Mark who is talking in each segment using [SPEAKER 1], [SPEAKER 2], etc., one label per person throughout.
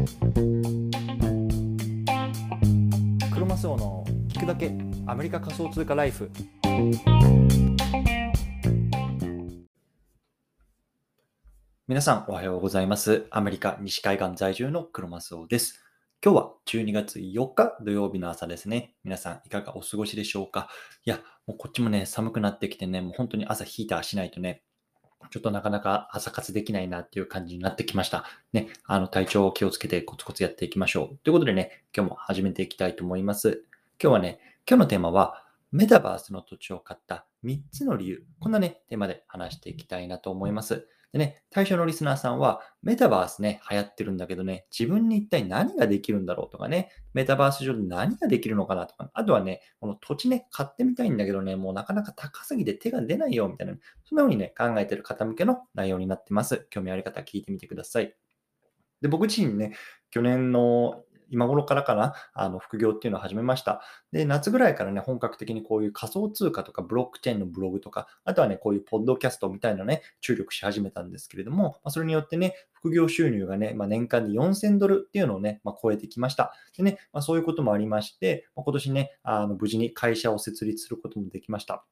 [SPEAKER 1] クロマスオの聞くだけアメリカ仮想通貨ライフ。皆さんおはようございます。アメリカ西海岸在住のクロマスオです。今日は12月4日土曜日の朝ですね。皆さんいかがお過ごしでしょうか？いや、もうこっちもね、寒くなってきてね、もう本当に朝ヒーターしないとね、ちょっとなかなか朝活できないなっていう感じになってきました。ね、あの体調を気をつけてコツコツやっていきましょう。ということでね、今日も始めていきたいと思います。今日はね、今日のテーマは、メタバースの土地を買った3つの理由。こんなね、テーマで話していきたいなと思います。でね、対象のリスナーさんは、メタバースね、流行ってるんだけどね、自分に一体何ができるんだろうとかね、メタバース上で何ができるのかなとか、あとはね、この土地ね、買ってみたいんだけどね、もうなかなか高すぎて手が出ないよ、みたいな、そんな風にね、考えてる方向けの内容になってます。興味ある方聞いてみてください。で、僕自身ね、去年の今頃からかな、あの副業っていうのを始めました。で、夏ぐらいからね、本格的にこういう仮想通貨とかブロックチェーンのブログとか、あとはね、こういうポッドキャストみたいなね、注力し始めたんですけれども、まあ、それによってね、副業収入がね、まあ、年間で4000ドルっていうのをね、まあ、超えてきました。でね、まあ、そういうこともありまして、ま、今年ね、あの無事に会社を設立することもできました。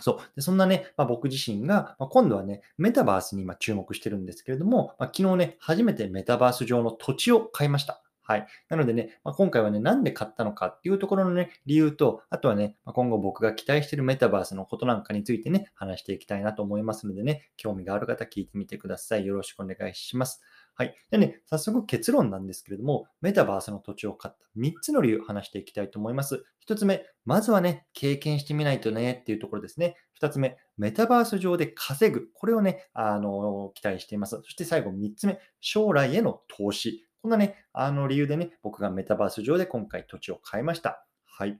[SPEAKER 1] そう。でそんなね、まあ、僕自身が、まあ、今度はね、メタバースに今注目してるんですけれども、まあ、昨日ね、初めてメタバース上の土地を買いました。はい。なのでね、まあ、今回はね、なんで買ったのかっていうところのね、理由と、あとはね、まあ、今後僕が期待しているメタバースのことなんかについてね、話していきたいなと思いますのでね、興味がある方聞いてみてください。よろしくお願いします。はい。でね、早速結論なんですけれども、メタバースの土地を買った3つの理由話していきたいと思います。1つ目、まずはね、経験してみないとねっていうところですね。2つ目、メタバース上で稼ぐ。これをね、あの、期待しています。そして最後3つ目、将来への投資。こんなね、あの理由でね、僕がメタバース上で今回土地を買いました。はい。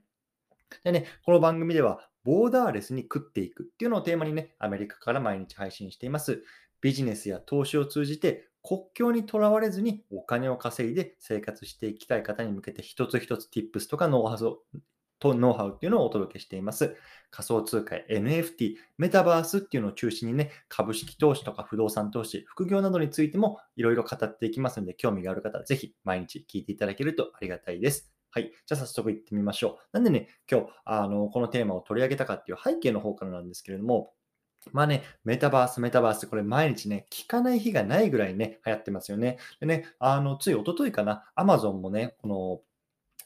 [SPEAKER 1] でね、この番組では、ボーダーレスに食っていくっていうのをテーマにね、アメリカから毎日配信しています。ビジネスや投資を通じて国境にとらわれずにお金を稼いで生活していきたい方に向けて一つ一つ tips とかノウハウをとノウハウっていうのをお届けしています。仮想通貨 NFT、メタバースっていうのを中心にね、株式投資とか不動産投資、副業などについてもいろいろ語っていきますので、興味がある方はぜひ毎日聞いていただけるとありがたいです。はい。じゃあ早速行ってみましょう。なんでね、今日、あの、このテーマを取り上げたかっていう背景の方からなんですけれども、まあね、メタバース、メタバース、これ毎日ね、聞かない日がないぐらいね、流行ってますよね。でね、あの、つい一昨日かな、アマゾンもね、この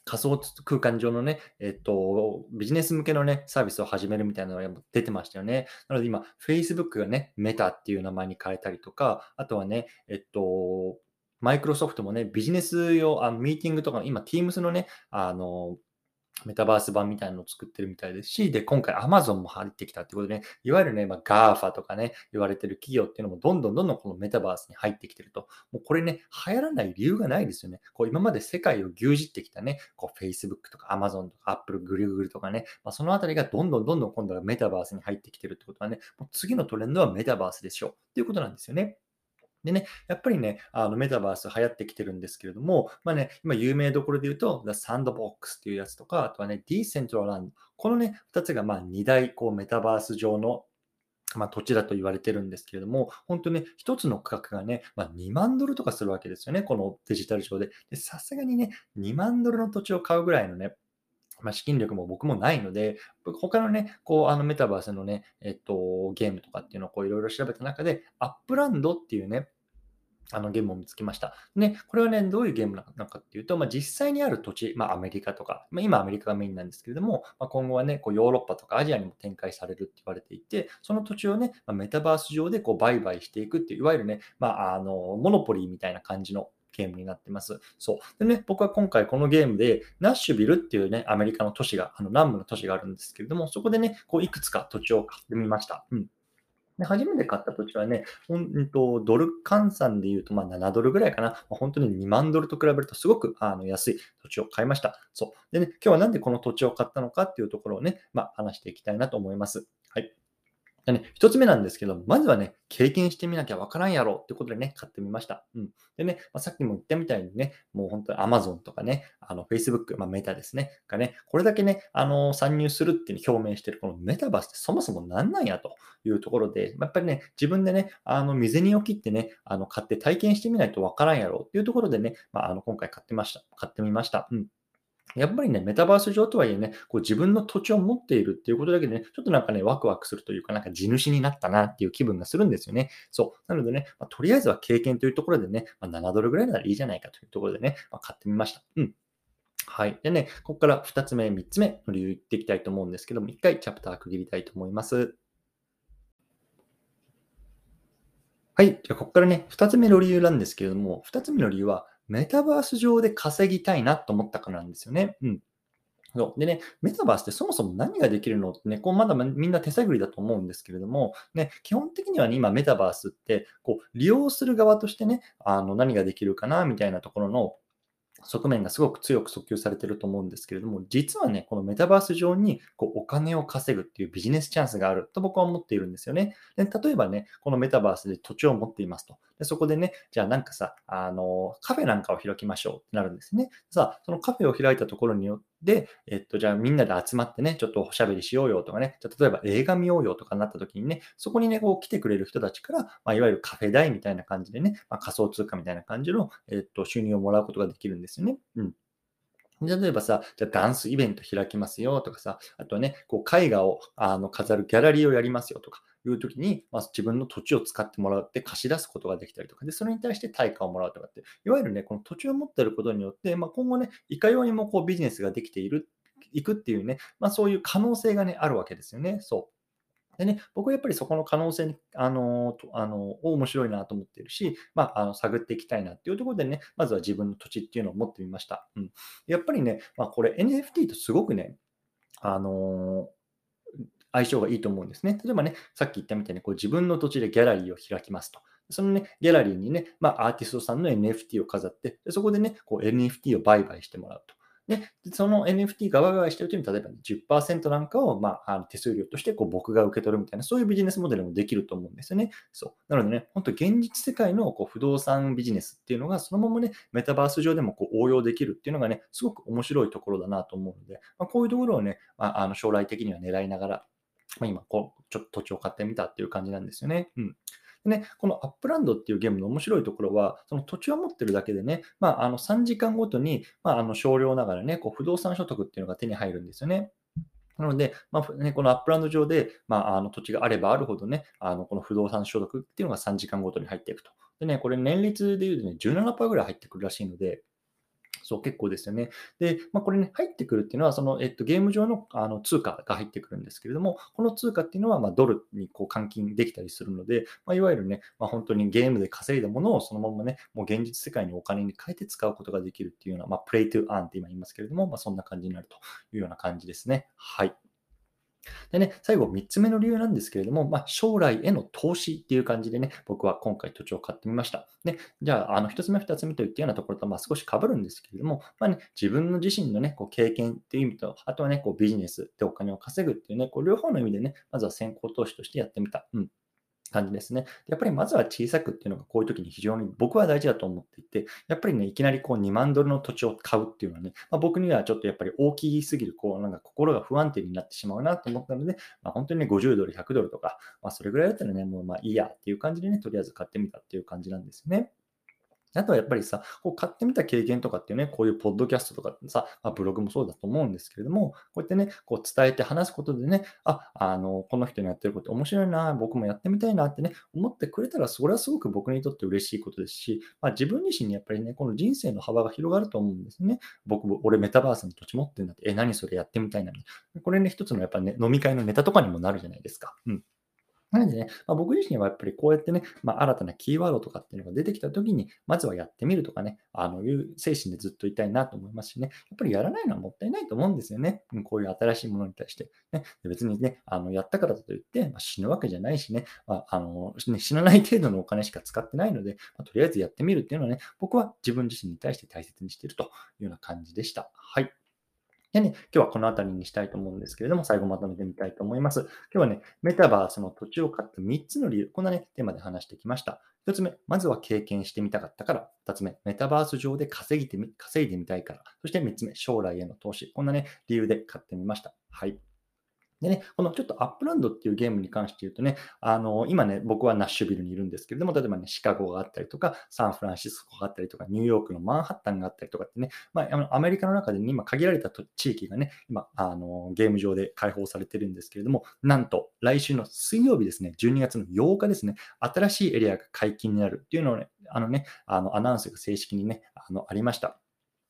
[SPEAKER 1] 仮想空間上のね、えっと、ビジネス向けのね、サービスを始めるみたいなのが出てましたよね。なので今、Facebook がね、メタっていう名前に変えたりとか、あとはね、えっと、マイクロソフトもね、ビジネス用、あミーティングとか、今、Teams のね、あの、メタバース版みたいなのを作ってるみたいですし、で、今回 Amazon も入ってきたってことでね、いわゆるね、まあ、GAFA とかね、言われてる企業っていうのもどんどんどんどんこのメタバースに入ってきてると。もうこれね、流行らない理由がないですよね。こう今まで世界を牛耳ってきたね、こう Facebook とか Amazon とか Apple、Google とかね、まあ、そのあたりがどんどんどんどん今度はメタバースに入ってきてるってことはね、もう次のトレンドはメタバースでしょうっていうことなんですよね。でね、やっぱりね、あのメタバース流行ってきてるんですけれども、まあね、今有名どころで言うと、The Sandbox っていうやつとか、あとはね、Decentraland。このね、2つがまあ2大こうメタバース上のまあ、土地だと言われてるんですけれども、本当ね、1つの区画がね、まあ、2万ドルとかするわけですよね、このデジタル上で。さすがにね、2万ドルの土地を買うぐらいのね、まあ、資金力も僕もないので、他のね、こう、あのメタバースのね、えっと、ゲームとかっていうのをこういろいろ調べた中で、アップランドっていうね、あのゲームを見つけました。ね、これはね、どういうゲームなのかっていうと、まあ、実際にある土地、まあ、アメリカとか、まあ、今アメリカがメインなんですけれども、まあ、今後はね、こうヨーロッパとかアジアにも展開されるって言われていて、その土地をね、まあ、メタバース上でこう売買していくっていう、いわゆるね、まあ、あの、モノポリーみたいな感じのゲームになってます。そう。でね、僕は今回このゲームで、ナッシュビルっていうね、アメリカの都市が、あの南部の都市があるんですけれども、そこでね、こういくつか土地を買ってみました。うん。で初めて買った土地はね、ほんとドル換算で言うとまあ7ドルぐらいかな。ま本当に2万ドルと比べるとすごくあの安い土地を買いました。そう。でね、今日はなんでこの土地を買ったのかっていうところをね、まあ、話していきたいなと思います。でね、一つ目なんですけど、まずはね、経験してみなきゃわからんやろってことでね、買ってみました。うん。でね、まあ、さっきも言ったみたいにね、もう本当に Amazon とかね、あの Facebook、まあ、メタですね、がね、これだけね、あの参入するっていう表明してるこのメタバースってそもそも何なんやというところで、やっぱりね、自分でね、あの未然を切ってね、あの買って体験してみないとわからんやろっていうところでね、まあ、あの今回買ってました。買ってみました。うん。やっぱりね、メタバース上とはいえね、こう自分の土地を持っているっていうことだけでね、ちょっとなんかね、ワクワクするというか、なんか地主になったなっていう気分がするんですよね。そう。なのでね、まあ、とりあえずは経験というところでね、まあ、7ドルぐらいならいいじゃないかというところでね、まあ、買ってみました。うん。はい。でね、ここから2つ目、3つ目の理由言っていきたいと思うんですけども、1回チャプター区切りたいと思います。はい。じゃあ、ここからね、2つ目の理由なんですけれども、2つ目の理由は、メタバース上で稼ぎたいなと思ったからなんですよね。うん。そうでね、メタバースってそもそも何ができるのってね、こうまだみんな手探りだと思うんですけれども、ね、基本的にはね、今メタバースって、こう、利用する側としてね、あの、何ができるかな、みたいなところの、側面がすごく強く訴求されてると思うんですけれども、実はね、このメタバース上にこうお金を稼ぐっていうビジネスチャンスがあると僕は思っているんですよね。で例えばね、このメタバースで土地を持っていますと。でそこでね、じゃあなんかさ、あの、カフェなんかを開きましょうってなるんですね。さあ、そのカフェを開いたところによって、えっと、じゃあみんなで集まってね、ちょっとおしゃべりしようよとかね、じゃ例えば映画見ようよとかなった時にね、そこにね、こう来てくれる人たちから、まあ、いわゆるカフェ代みたいな感じでね、まあ、仮想通貨みたいな感じの、えっと、収入をもらうことができるんですよね。うん。例えばさ、じゃあダンスイベント開きますよとかさ、あとね、こう絵画をあの飾るギャラリーをやりますよとかいう時に、まあ、自分の土地を使ってもらって貸し出すことができたりとか、で、それに対して対価をもらうとかって、いわゆるね、この土地を持っていることによって、まあ、今後ね、いかようにもこうビジネスができている、いくっていうね、まあ、そういう可能性がね、あるわけですよね。そう。でね、僕はやっぱりそこの可能性に、あの、とあの面白いなと思っているし、まあ、あの探っていきたいなっていうところでね、まずは自分の土地っていうのを持ってみました。うん、やっぱりね、まあ、これ NFT とすごくね、あの相性がいいと思うんですね。例えばね、さっき言ったみたいにこう自分の土地でギャラリーを開きますと。そのね、ギャラリーにね、まあ、アーティストさんの NFT を飾って、でそこでね、こう NFT を売買してもらうと。で、その NFT がワイワイしてるときに、例えば、ね、10%なんかを、まあ、あの手数料としてこう僕が受け取るみたいな、そういうビジネスモデルもできると思うんですよね。そう。なのでね、本当現実世界のこう不動産ビジネスっていうのが、そのままね、メタバース上でもこう応用できるっていうのがね、すごく面白いところだなと思うので、まあ、こういうところをね、まあ、あの将来的には狙いながら、まあ、今こう、ちょっと土地を買ってみたっていう感じなんですよね。うん。でね、このアップランドっていうゲームの面白いところは、その土地を持ってるだけでね、まあ、あの3時間ごとに、まあ、あの少量ながらね、こう不動産所得っていうのが手に入るんですよね。なので、まあね、このアップランド上で、まあ、あの土地があればあるほどね、あのこの不動産所得っていうのが3時間ごとに入っていくと。でね、これ年率でいうとね、17%ぐらい入ってくるらしいので、そう、結構ですよね。で、まあ、これね、入ってくるっていうのは、その、えっと、ゲーム上のあの通貨が入ってくるんですけれども、この通貨っていうのは、まドルにこう換金できたりするので、まあ、いわゆるね、まあ、本当にゲームで稼いだものをそのままね、もう現実世界にお金に変えて使うことができるっていうような、まあ、 Play to Earn って今言いますけれども、ま、そんな感じになるというような感じですね。はい。でね、最後3つ目の理由なんですけれども、まあ、将来への投資っていう感じでね、僕は今回土地を買ってみました。ね、じゃあ、あの1つ目、2つ目といったようなところとまあ少しかぶるんですけれども、まあね、自分の自身のね、こう経験っていう意味と、あとはね、こうビジネスでお金を稼ぐっていうね、こう両方の意味でね、まずは先行投資としてやってみた。うん。感じですね。やっぱりまずは小さくっていうのがこういう時に非常に僕は大事だと思っていて、やっぱりね、いきなりこう2万ドルの土地を買うっていうのはね、まあ、僕にはちょっとやっぱり大きすぎる、こうなんか心が不安定になってしまうなと思ったので、まあ、本当にね、50ドル、100ドルとか、まあ、それぐらいだったらね、もうまあいいやっていう感じでね、とりあえず買ってみたっていう感じなんですね。あとはやっぱりさ、こう買ってみた経験とかっていうね、こういうポッドキャストとかさ、まあ、ブログもそうだと思うんですけれども、こうやってね、こう伝えて話すことでね、あ、あの、この人のやってること面白いな、僕もやってみたいなってね、思ってくれたら、それはすごく僕にとって嬉しいことですし、まあ、自分自身にやっぱりね、この人生の幅が広がると思うんですね。僕も、俺メタバースの土地持ってるんだって、え、何それやってみたいなこれね、一つのやっぱね、飲み会のネタとかにもなるじゃないですか。うん。なのでね、まあ、僕自身はやっぱりこうやってね、まあ、新たなキーワードとかっていうのが出てきたときに、まずはやってみるとかね、あのいう精神でずっといたいなと思いますしね、やっぱりやらないのはもったいないと思うんですよね。こういう新しいものに対して。ね、別にね、あのやったからといって、まあ、死ぬわけじゃないしね、まあ、の、死なない程度のお金しか使ってないので、まとりあえずやってみるっていうのはね、僕は自分自身に対して大切にしているというような感じでした。はい。でね、今日はこの辺りにしたいと思うんですけれども、最後まとめてみたいと思います。今日はね、メタバースの土地を買った3つの理由、こんなね、テーマで話してきました。1つ目、まずは経験してみたかったから。2つ目、メタバース上で稼ぎてみ稼いでみたいから。そして3つ目、将来への投資。こんなね、理由で買ってみました。はい。でね、このちょっとアップランドっていうゲームに関して言うとね、あの、今ね、僕はナッシュビルにいるんですけれども、例えばね、シカゴがあったりとか、サンフランシスコがあったりとか、ニューヨークのマンハッタンがあったりとかってね、まあ、アメリカの中で、ね、今限られた地域がね、今、あの、ゲーム上で開放されてるんですけれども、なんと、来週の水曜日ですね、12月の8日ですね、新しいエリアが解禁になるっていうのをね、あのね、あのアナウンスが正式にね、あのありました。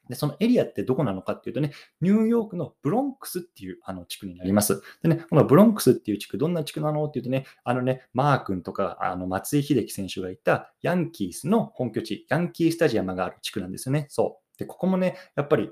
[SPEAKER 1] で、そのエリアってどこなのかっていうとね、ニューヨークのブロンクスっていうあの地区になります。でね、このブロンクスっていう地区、どんな地区なのっていうとね、あのね、マー君とか、あの松井秀喜選手がいたヤンキースの本拠地、ヤンキースタジアムがある地区なんですよね。そう。で、ここもね、やっぱり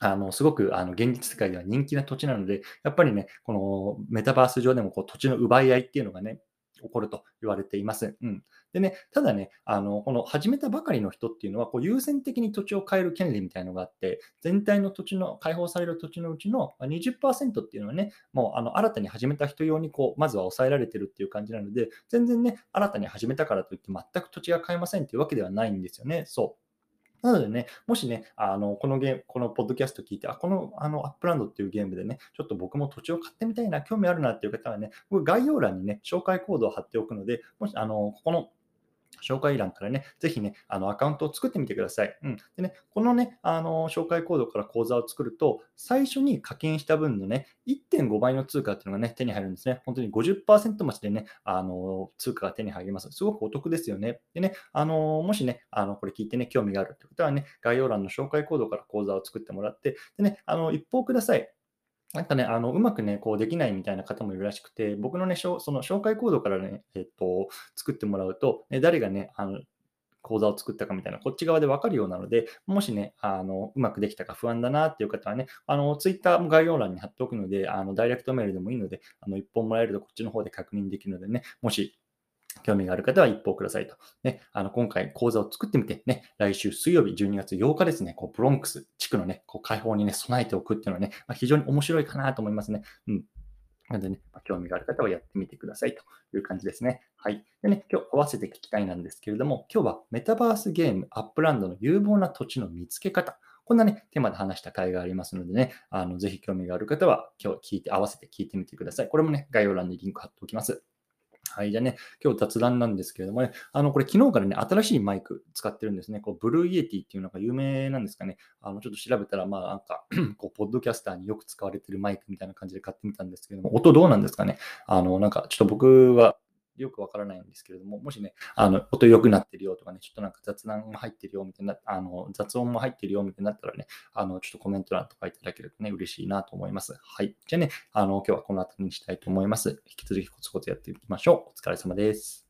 [SPEAKER 1] あの、すごくあの現実世界では人気な土地なので、やっぱりね、このメタバース上でもこう土地の奪い合いっていうのがね、起こると言われています。うん。でね、ただね、あの、この始めたばかりの人っていうのは、こう優先的に土地を変える権利みたいなのがあって、全体の土地の、開放される土地のうちの20%っていうのはね、もうあの新たに始めた人用にこう、まずは抑えられてるっていう感じなので、全然ね、新たに始めたからといって全く土地が買えませんっていうわけではないんですよね。そう。なのでね、もしね、あのこのゲーム、このポッドキャスト聞いて、あ、このあのアップランドっていうゲームでね、ちょっと僕も土地を買ってみたいな、興味あるなっていう方はね、僕概要欄にね、紹介コードを貼っておくので、もし、あの、ここの紹介欄からね、ぜひね、あのアカウントを作ってみてください。うん、でね、このね、あの紹介コードから口座を作ると、最初に課金した分のね、1.5倍の通貨っていうのがね、手に入るんですね。本当に50%増しでね、あの通貨が手に入ります。すごくお得ですよね。でね、あのもしね、あのこれ聞いてね、興味があるってことはね、概要欄の紹介コードから口座を作ってもらって、でね、あの一報ください。なんかね、あのうまくね、こうできないみたいな方もいるらしくて、僕のね、その紹介コードからね、えっと、作ってもらうと、ね、誰がね、あの講座を作ったかみたいな、こっち側でわかるようなので、もしね、あのうまくできたか不安だなっていう方はね、あのツイッターも概要欄に貼っておくので、あのダイレクトメールでもいいので、あの一本もらえるとこっちの方で確認できるのでね、もし興味がある方は一報くださいと。ね、あの今回講座を作ってみて、ね、来週水曜日12月8日ですね、こうブロンクス地区のね、こう開放にね、備えておくっていうのはね、まあ、非常に面白いかなと思いますね。うん。なのでね、まあ、興味がある方はやってみてくださいという感じですね。はい。でね、今日合わせて聞きたいなんですけれども、今日はメタバースゲームアップランドの有望な土地の見つけ方。こんなね、テーマで話した回がありますのでね、あのぜひ興味がある方は今日聞いて、合わせて聞いてみてください。これもね、概要欄にリンク貼っておきます。はい。じゃあね、今日雑談なんですけれどもね、あの、これ昨日からね、新しいマイク使ってるんですね。こう、 Blue Yeti っていうのが有名なんですかね。あの、ちょっと調べたら、まあ、なんか こう、ポッドキャスターによく使われてるマイクみたいな感じで買ってみたんですけども、音どうなんですかね。あの、なんか、ちょっと僕はよくわからないんですけれども、もしね、あの音良くなってるよとかね、ちょっとなんか雑談も入ってるよみたいな、あの雑音も入ってるよみたいになったらね、あのちょっとコメント欄とかいただけるとね、嬉しいなと思います。はい。じゃあね、あの今日はこの辺りにしたいと思います。引き続きコツコツやっていきましょう。お疲れ様です。